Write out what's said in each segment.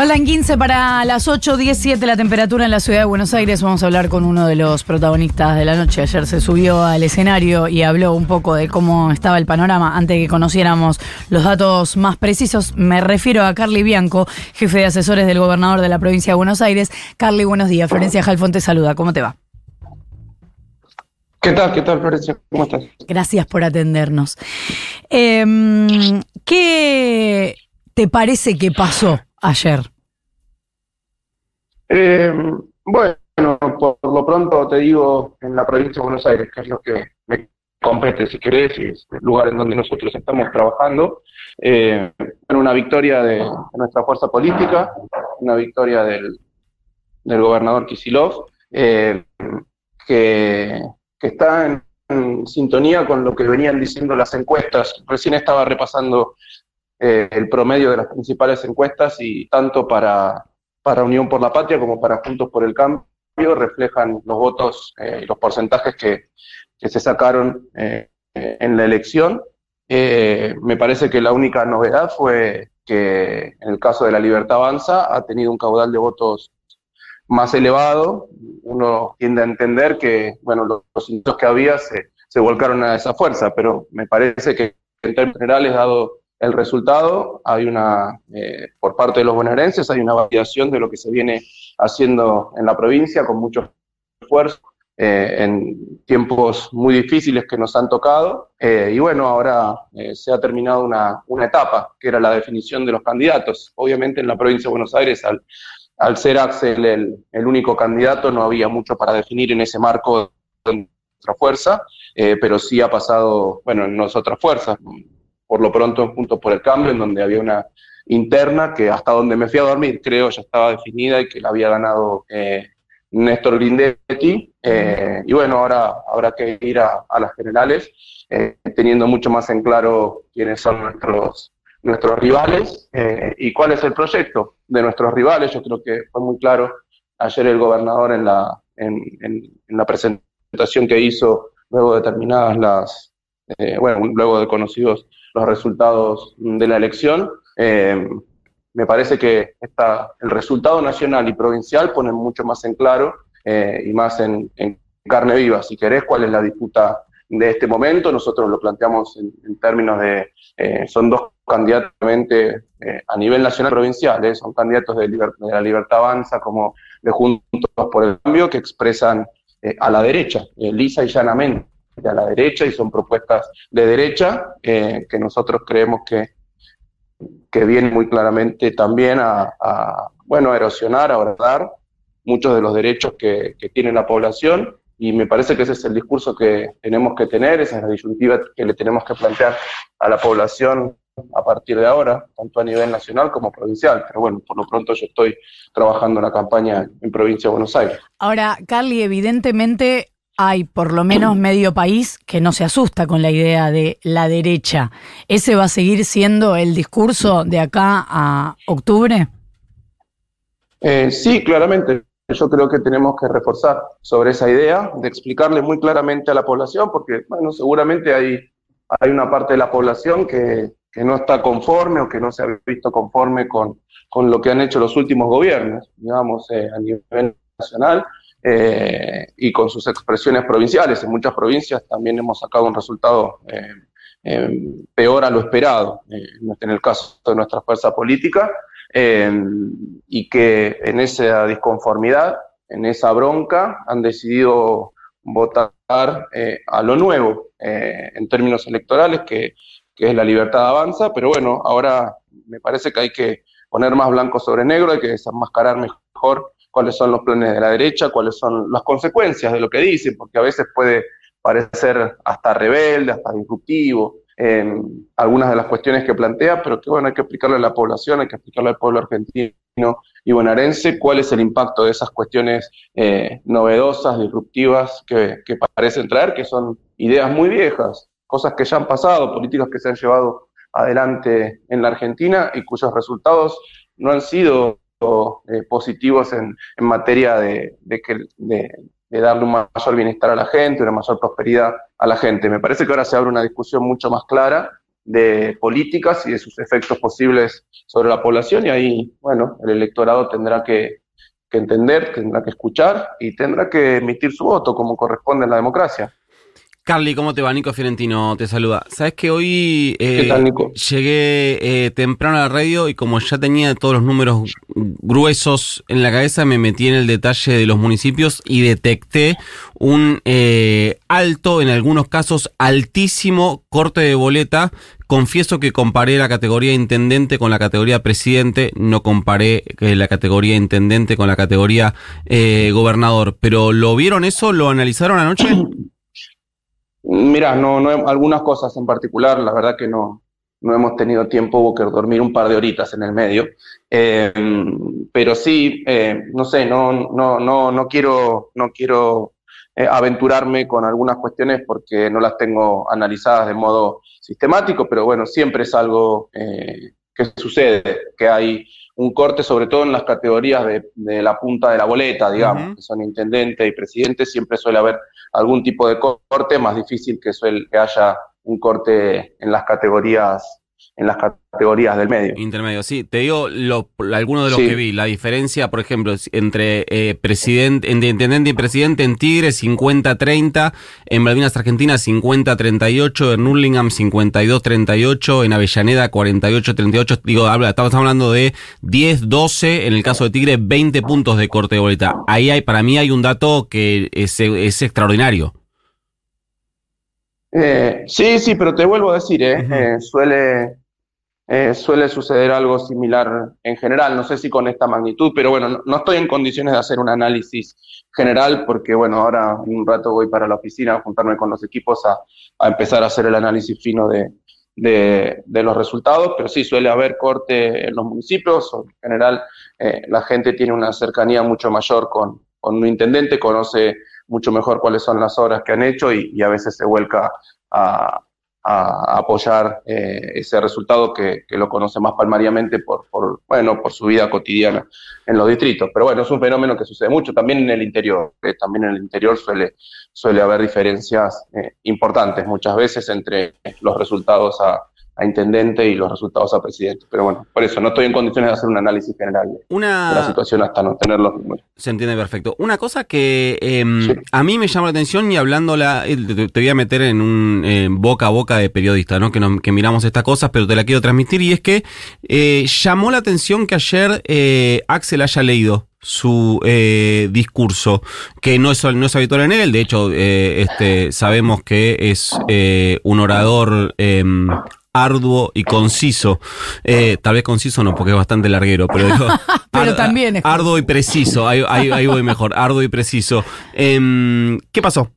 Faltan 15 para las 8, 17 la temperatura en la ciudad de Buenos Aires. Vamos a hablar con uno de los protagonistas de la noche. Ayer se subió al escenario y habló un poco de cómo estaba el panorama antes de que conociéramos los datos más precisos. Me refiero a Carly Bianco, jefe de asesores del gobernador de la provincia de Buenos Aires. Carly, buenos días. Florencia Jalfón te saluda. ¿Cómo te va? ¿Qué tal? ¿Qué tal, Florencia? ¿Cómo estás? Gracias por atendernos. Em, ¿Qué te parece que pasó ayer? Eh, bueno, por lo pronto te digo en la provincia de Buenos Aires, que es lo que me compete, si querés, y es el lugar en donde nosotros estamos trabajando. Eh, una victoria de, nuestra fuerza política, una victoria del, del gobernador Kisilov, eh, que, que está en, en sintonía con lo que venían diciendo las encuestas. Recién estaba repasando eh, el promedio de las principales encuestas y tanto para, para Unión por la Patria como para Juntos por el Cambio reflejan los votos y eh, los porcentajes que, que se sacaron eh, en la elección. me parece que la única novedad fue que en el caso de la Libertad Avanza ha tenido un caudal de votos más elevado. Uno tiende a entender que bueno, los, los que había se, se volcaron a esa fuerza, pero me parece que en términos generales, dado el resultado, hay una, eh, por parte de los bonaerenses, hay una validación de lo que se viene haciendo en la provincia con mucho esfuerzo, eh, en tiempos muy difíciles que nos han tocado. Eh, y bueno, ahora se ha terminado una, una, etapa, que era la definición de los candidatos. Obviamente en la provincia de Buenos Aires, al, al ser Axel el, el, único candidato, no había mucho para definir en ese marco de nuestra fuerza, pero sí ha pasado, bueno, en nosotras fuerzas por lo pronto Juntos por el Cambio, en donde había una interna que hasta donde me fui a dormir, creo, ya estaba definida y que la había ganado eh, Néstor Grindetti. Eh, y bueno, ahora habrá que ir a, las generales, eh, teniendo mucho más en claro quiénes son nuestros, nuestros rivales y cuál es el proyecto de nuestros rivales. Yo creo que fue muy claro ayer el gobernador en la, en, en, en la presentación que hizo luego de terminadas las, bueno, luego de conocidos los resultados de la elección. Eh, me parece que está, el resultado nacional y provincial ponen mucho más en claro eh, y más en, carne viva, si querés, cuál es la disputa de este momento. Nosotros lo planteamos en, términos de, eh, son dos candidatos a nivel nacional y provincial, son candidatos de, de, la Libertad Avanza como de Juntos por el Cambio que expresan a la derecha, lisa y llanamente a la derecha y son propuestas de derecha eh, que nosotros creemos que, que vienen muy claramente también a, bueno, erosionar, a abordar muchos de los derechos que, que, tiene la población y me parece que ese es el discurso que tenemos que tener, esa es la disyuntiva que le tenemos que plantear a la población a partir de ahora, tanto a nivel nacional como provincial. Pero bueno, por lo pronto yo estoy trabajando en la campaña en provincia de Buenos Aires. Ahora, Carly, evidentemente hay por lo menos medio país que no se asusta con la idea de la derecha. ¿Ese va a seguir siendo el discurso de acá a octubre? Eh, sí, claramente. Yo creo que tenemos que reforzar sobre esa idea, de explicarle muy claramente a la población, porque, bueno, seguramente hay, hay una parte de la población que, que no está conforme o que no se ha visto conforme con, con lo que han hecho los últimos gobiernos, digamos, eh, a nivel nacional eh, y con sus expresiones provinciales. En muchas provincias también hemos sacado un resultado eh, eh, peor a lo esperado, en el caso de nuestra fuerza política, y que en esa disconformidad, en esa bronca, han decidido votar a lo nuevo en términos electorales, que, es la libertad avanza, pero bueno, ahora me parece que hay que poner más blanco sobre negro, hay que desenmascarar mejor cuáles son los planes de la derecha, cuáles son las consecuencias de lo que dicen, porque a veces puede parecer hasta rebelde, hasta disruptivo, en algunas de las cuestiones que plantea, pero que bueno, hay que explicarle a la población, hay que explicarle al pueblo argentino y bonaerense cuál es el impacto de esas cuestiones eh, novedosas, disruptivas que, que parecen traer, que son ideas muy viejas, cosas que ya han pasado, políticas que se han llevado adelante en la Argentina y cuyos resultados no han sido eh, positivos en, materia de, que, de, darle un mayor bienestar a la gente, una mayor prosperidad a la gente. Me parece que ahora se abre una discusión mucho más clara de políticas y de sus efectos posibles sobre la población y ahí, bueno, el electorado tendrá que, que entender, tendrá que escuchar y tendrá que emitir su voto como corresponde en la democracia. Carly, ¿cómo te va? Nico Fiorentino te saluda. Sabes que hoy eh, llegué eh, temprano a la radio y como ya tenía todos los números gruesos en la cabeza, me metí en el detalle de los municipios y detecté un eh, alto, en algunos casos altísimo corte de boleta. Confieso que comparé la categoría intendente con la categoría presidente, no comparé la categoría intendente con la categoría gobernador. Pero ¿lo vieron eso? ¿Lo analizaron anoche? Mira, no, no, algunas cosas en particular, la verdad que no, no hemos tenido tiempo, hubo que dormir un par de horitas en el medio. Eh, pero sí, eh, no sé, no, no, no, no quiero, no quiero eh, aventurarme con algunas cuestiones porque no las tengo analizadas de modo sistemático, pero bueno, siempre es algo que sucede, que hay un corte, sobre todo en las categorías de, la punta de la boleta, digamos, que son intendente y presidente, siempre suele haber algún tipo de corte, más difícil que, suele, que haya un corte en las categorías en las categorías del medio. Intermedio, sí. Te digo lo, algunos de los que vi. La diferencia, por ejemplo, entre eh, presidente, intendente y presidente en Tigre 50-30, en Malvinas Argentina 50-38, en Nurlingham 52-38, en Avellaneda 48-38. Digo, habla, estamos hablando de 10-12, en el caso de Tigre 20 puntos de corte de boleta. Ahí hay, para mí hay un dato que es, es extraordinario. Eh, sí, sí, pero te vuelvo a decir, eh, eh, suele, eh, suele suceder algo similar en general, no sé si con esta magnitud, pero bueno, no, estoy en condiciones de hacer un análisis general porque bueno, ahora un rato voy para la oficina a juntarme con los equipos a, empezar a hacer el análisis fino de, de, los resultados, pero sí suele haber corte en los municipios, en general la gente tiene una cercanía mucho mayor con, con un intendente, conoce mucho mejor cuáles son las obras que han hecho y, a veces se vuelca a, apoyar eh, ese resultado que, lo conoce más palmariamente por, bueno, por su vida cotidiana en los distritos. Pero bueno, es un fenómeno que sucede mucho también en el interior. también en el interior suele, suele haber diferencias eh, importantes muchas veces entre los resultados a, a intendente y los resultados a presidente. Pero bueno, por eso no estoy en condiciones de hacer un análisis general de, la situación hasta no tener los números. Se entiende perfecto. Una cosa que em, a mí me llama la atención y hablándola, eh, te, voy a meter en un boca a boca de periodista, ¿no? Que, que miramos estas cosas, pero te la quiero transmitir y es que eh, llamó la atención que ayer eh, Axel haya leído su discurso, que no es, no es habitual en él, de hecho este, sabemos que es un orador em, arduo y conciso. Eh, tal vez conciso no, porque es bastante larguero, pero pero también es arduo y preciso. Ahí, ahí, voy mejor, arduo y preciso. Em, ¿Qué pasó?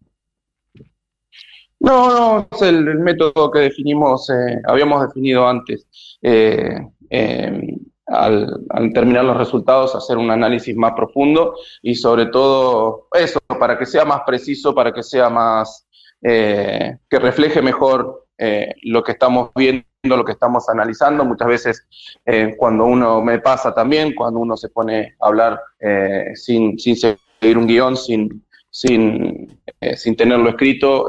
No, no, es el, método que definimos, eh, habíamos definido antes. Eh, em, al, terminar los resultados, hacer un análisis más profundo y sobre todo eso, para que sea más preciso, para que sea más, que refleje mejor eh, lo que estamos viendo, lo que estamos analizando. Muchas veces eh, cuando uno me pasa también, cuando uno se pone a hablar eh, sin, sin seguir un guion, sin, sin, sin tenerlo escrito,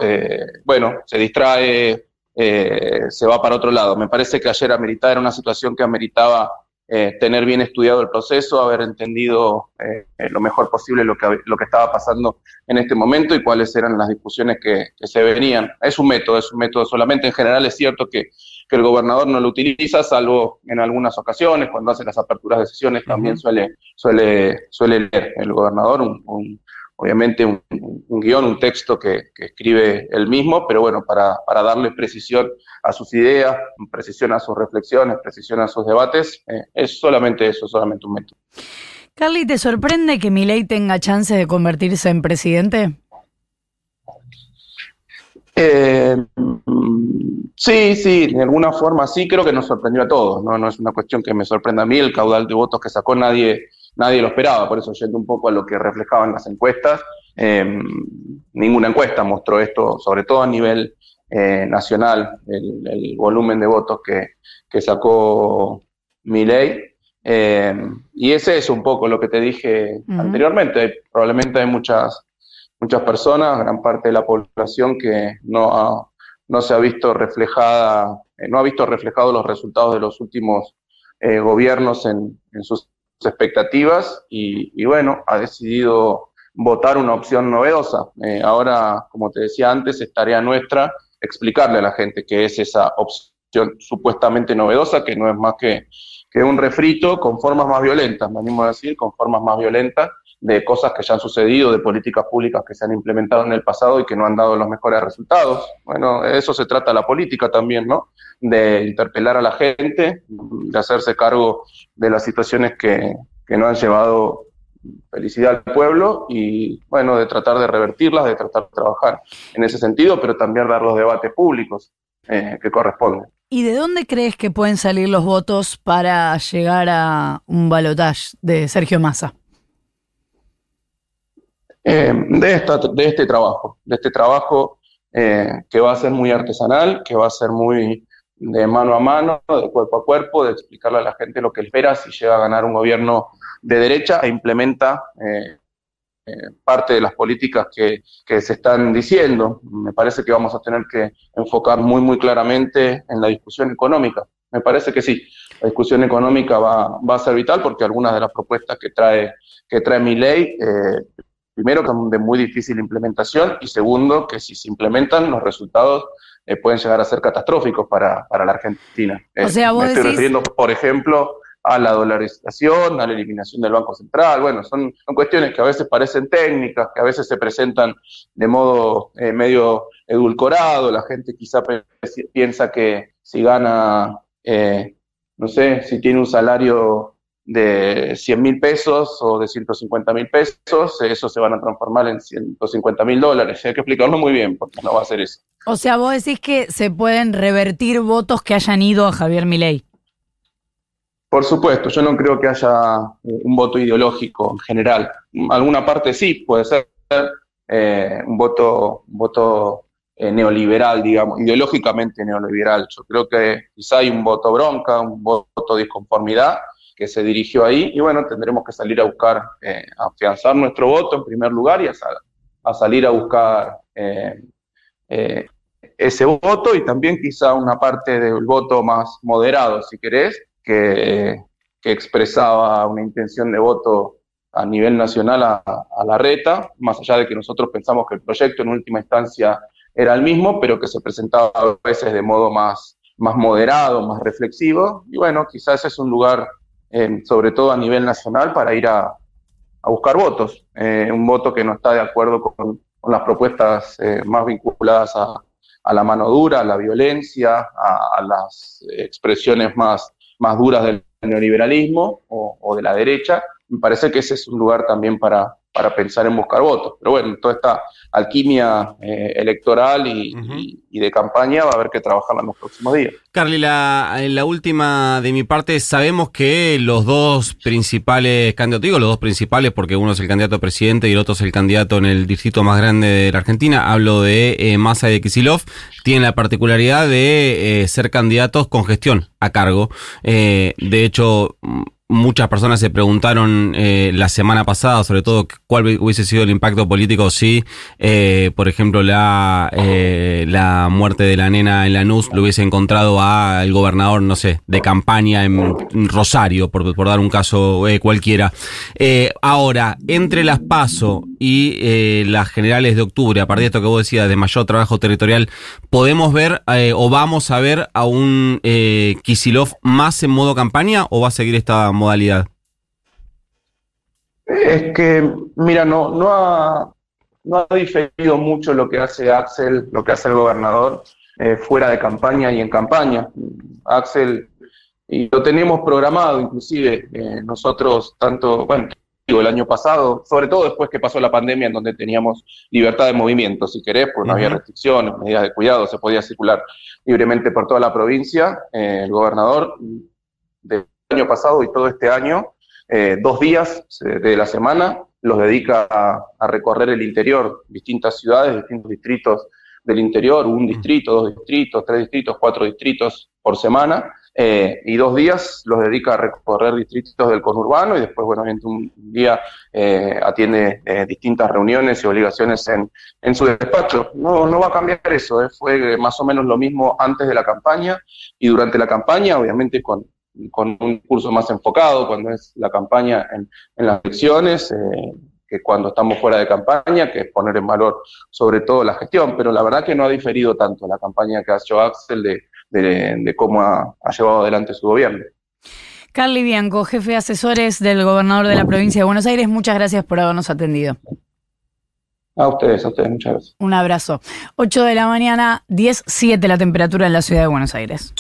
bueno, se distrae, se va para otro lado. Me parece que ayer ameritaba, era una situación que ameritaba eh, tener bien estudiado el proceso, haber entendido eh, lo mejor posible lo que, lo que estaba pasando en este momento y cuáles eran las discusiones que, se venían. Es un método, es un método solamente. En general es cierto que, el gobernador no lo utiliza, salvo en algunas ocasiones, cuando hace las aperturas de sesiones también suele, suele, suele leer el gobernador un, obviamente un, guion, un texto que, escribe él mismo, pero bueno, para, para, darle precisión a sus ideas, precisión a sus reflexiones, precisión a sus debates, eh, es solamente eso, solamente un método. Carly, ¿te sorprende que Milei tenga chance de convertirse en presidente? Eh, sí, sí, de alguna forma sí, creo que nos sorprendió a todos, ¿no? no es una cuestión que me sorprenda a mí, el caudal de votos que sacó nadie nadie lo esperaba, por eso yendo un poco a lo que reflejaban las encuestas, em, ninguna encuesta mostró esto, sobre todo a nivel eh, nacional, el, volumen de votos que, que sacó Milei. Eh, y ese es un poco lo que te dije anteriormente. Probablemente hay muchas, muchas personas, gran parte de la población que no, no se ha visto reflejada, eh, no ha visto reflejados los resultados de los últimos eh, gobiernos en, sus expectativas y, bueno, ha decidido votar una opción novedosa. ahora, como te decía antes, es tarea nuestra explicarle a la gente que es esa opción supuestamente novedosa, que no es más que que un refrito con formas más violentas, me animo a decir, con formas más violentas de cosas que ya han sucedido, de políticas públicas que se han implementado en el pasado y que no han dado los mejores resultados. Bueno, de eso se trata la política también, ¿no? De interpelar a la gente, de hacerse cargo de las situaciones que, que no han llevado felicidad al pueblo y, bueno, de tratar de revertirlas, de tratar de trabajar en ese sentido, pero también dar los debates públicos eh, que corresponden. ¿Y de dónde crees que pueden salir los votos para llegar a un balotaje de Sergio Massa? Eh, de, esta, de este trabajo, de este trabajo eh, que va a ser muy artesanal, que va a ser muy de mano a mano, de cuerpo a cuerpo, de explicarle a la gente lo que espera si llega a ganar un gobierno de derecha e implementa eh, parte de las políticas que, se están diciendo. Me parece que vamos a tener que enfocar muy, muy claramente en la discusión económica. Me parece que sí, la discusión económica va, a ser vital porque algunas de las propuestas que trae, que trae mi ley, eh, primero, que son de muy difícil implementación y segundo, que si se implementan, los resultados eh, pueden llegar a ser catastróficos para, la Argentina. O sea, vos me estoy refiriendo, por ejemplo, a la dolarización, a la eliminación del Banco Central. Bueno, son, cuestiones que a veces parecen técnicas, que a veces se presentan de modo eh, medio edulcorado. La gente quizá piensa que si gana, eh, no sé, si tiene un salario de 100 mil pesos o de 150 mil pesos, eso se van a transformar en 150 mil dólares. Hay que explicarlo muy bien, porque no va a ser eso. O sea, vos decís que se pueden revertir votos que hayan ido a Javier Milei. Por supuesto, yo no creo que haya eh, un voto ideológico en general. Alguna parte sí, puede ser eh, un voto, voto eh, neoliberal, digamos, ideológicamente neoliberal. Yo creo que quizá hay un voto bronca, un voto disconformidad que se dirigió ahí y bueno, tendremos que salir a buscar, a afianzar nuestro voto en primer lugar y a, a salir a buscar ese voto y también quizá una parte del voto más moderado, si querés, que, expresaba una intención de voto a nivel nacional a, la reta, más allá de que nosotros pensamos que el proyecto en última instancia era el mismo, pero que se presentaba a veces de modo más, más moderado, más reflexivo. Y bueno, quizás es un lugar, eh, sobre todo a nivel nacional, para ir a, buscar votos. Eh, un voto que no está de acuerdo con, las propuestas eh, más vinculadas a, la mano dura, a la violencia, a las expresiones más más duras del neoliberalismo o, de la derecha, me parece que ese es un lugar también para, para pensar en buscar votos. Pero bueno, toda esta alquimia eh, electoral y, de campaña va a haber que trabajarla en los próximos días. Carly, la, la última de mi parte, sabemos que los dos principales candidatos, digo los dos principales porque uno es el candidato a presidente y el otro es el candidato en el distrito más grande de la Argentina, hablo de eh, Massa y de Kisilov, tienen la particularidad de eh, ser candidatos con gestión a cargo. de hecho, Muchas personas se preguntaron eh, la semana pasada, sobre todo, cuál hubiese sido el impacto político si, eh, por ejemplo, la, eh, la muerte de la nena en Lanús lo hubiese encontrado al gobernador, no sé, de campaña en Rosario, por, por dar un caso cualquiera. ahora, entre las PASO y las generales de octubre, a partir de esto que vos decías, de mayor trabajo territorial, ¿podemos ver o vamos a ver a un Kisilov más en modo campaña o va a seguir esta modalidad? Es que, mira, no, no, ha, no ha diferido mucho lo que hace Axel, lo que hace el gobernador, eh, fuera de campaña y en campaña. Axel, y lo teníamos programado, inclusive eh, nosotros, tanto, bueno, el año pasado, sobre todo después que pasó la pandemia, en donde teníamos libertad de movimiento, si querés, porque no había restricciones, medidas de cuidado, se podía circular libremente por toda la provincia. Eh, el gobernador de año pasado y todo este año, eh, dos días de la semana los dedica a, recorrer el interior, distintas ciudades, distintos distritos del interior, un distrito, dos distritos, tres distritos, cuatro distritos por semana, eh, y dos días los dedica a recorrer distritos del conurbano y después, bueno, un día eh, atiende eh, distintas reuniones y obligaciones en, en su despacho. No, no va a cambiar eso, fue más o menos lo mismo antes de la campaña y durante la campaña, obviamente con, con un curso más enfocado, cuando es la campaña en, en las elecciones que cuando estamos fuera de campaña, que es poner en valor sobre todo la gestión, pero la verdad que no ha diferido tanto la campaña que ha hecho Axel de, de, cómo ha, llevado adelante su gobierno. Carly Bianco, jefe de asesores del gobernador de la provincia de Buenos Aires, muchas gracias por habernos atendido. A ustedes, a ustedes, muchas gracias. Un abrazo. 8 de la mañana, 10, 7 la temperatura en la ciudad de Buenos Aires.